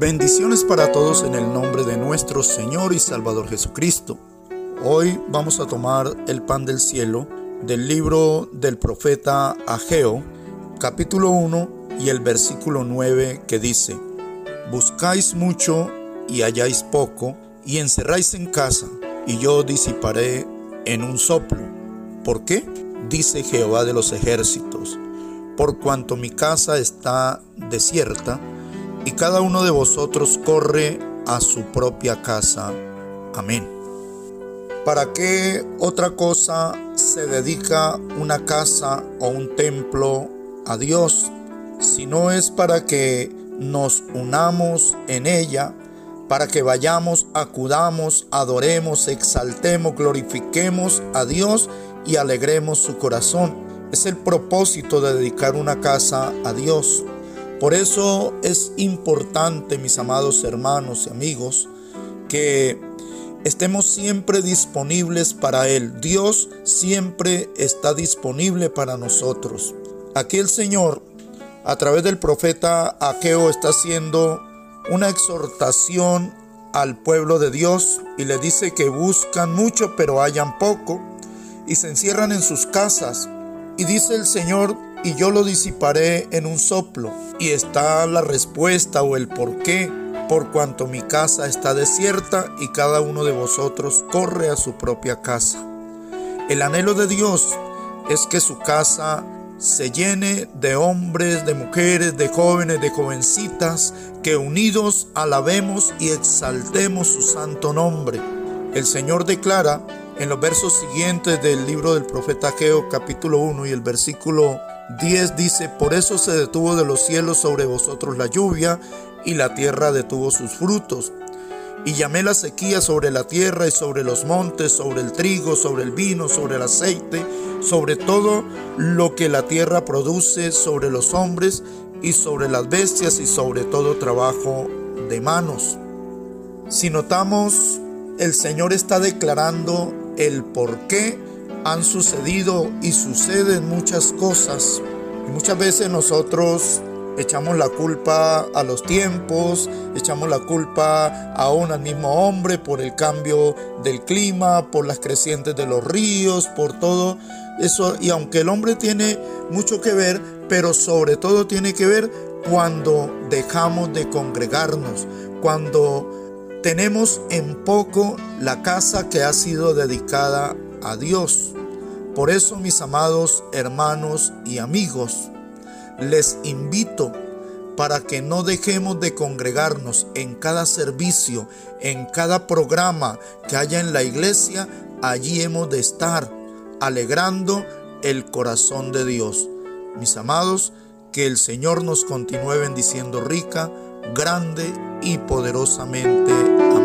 Bendiciones para todos en el nombre de nuestro Señor y Salvador Jesucristo. Hoy vamos a tomar el pan del cielo del libro del profeta Ageo, capítulo 1 y el versículo 9 que dice, Buscáis mucho y halláis poco, y encerráis en casa, y yo disiparé en un soplo. ¿Por qué? Dice Jehová de los ejércitos, por cuanto mi casa está desierta, y cada uno de vosotros corre a su propia casa. Amén. ¿Para qué otra cosa se dedica una casa o un templo a Dios si no es para que nos unamos en ella, para que vayamos, acudamos, adoremos, exaltemos, glorifiquemos a Dios y alegremos su corazón? Es el propósito de dedicar una casa a Dios. Por eso es importante, mis amados hermanos y amigos, que estemos siempre disponibles para Él. Dios siempre está disponible para nosotros. Aquí el Señor, a través del profeta Aqueo, está haciendo una exhortación al pueblo de Dios y le dice que buscan mucho pero hallan poco y se encierran en sus casas. Y dice el Señor, y yo lo disiparé en un soplo. Y está la respuesta o el por qué, por cuanto mi casa está desierta y cada uno de vosotros corre a su propia casa. El anhelo de Dios es que su casa se llene de hombres, de mujeres, de jóvenes, de jovencitas, que unidos alabemos y exaltemos su santo nombre. El Señor declara en los versos siguientes del libro del profeta Geo capítulo 1 y el versículo 10 dice, por eso se detuvo de los cielos sobre vosotros la lluvia y la tierra detuvo sus frutos. Y llamé la sequía sobre la tierra y sobre los montes, sobre el trigo, sobre el vino, sobre el aceite, sobre todo lo que la tierra produce, sobre los hombres y sobre las bestias y sobre todo trabajo de manos. Si notamos, el Señor está declarando el por qué han sucedido y suceden muchas cosas. Y muchas veces nosotros echamos la culpa a los tiempos, echamos la culpa aún al mismo hombre por el cambio del clima, por las crecientes de los ríos, por todo eso. Y aunque el hombre tiene mucho que ver, pero sobre todo tiene que ver cuando dejamos de congregarnos, cuando tenemos en poco la casa que ha sido dedicada a. Por eso, mis amados hermanos y amigos, les invito para que no dejemos de congregarnos en cada servicio, en cada programa que haya en la iglesia, allí hemos de estar alegrando el corazón de Dios. Mis amados, que el Señor nos continúe bendiciendo rica, grande y poderosamente.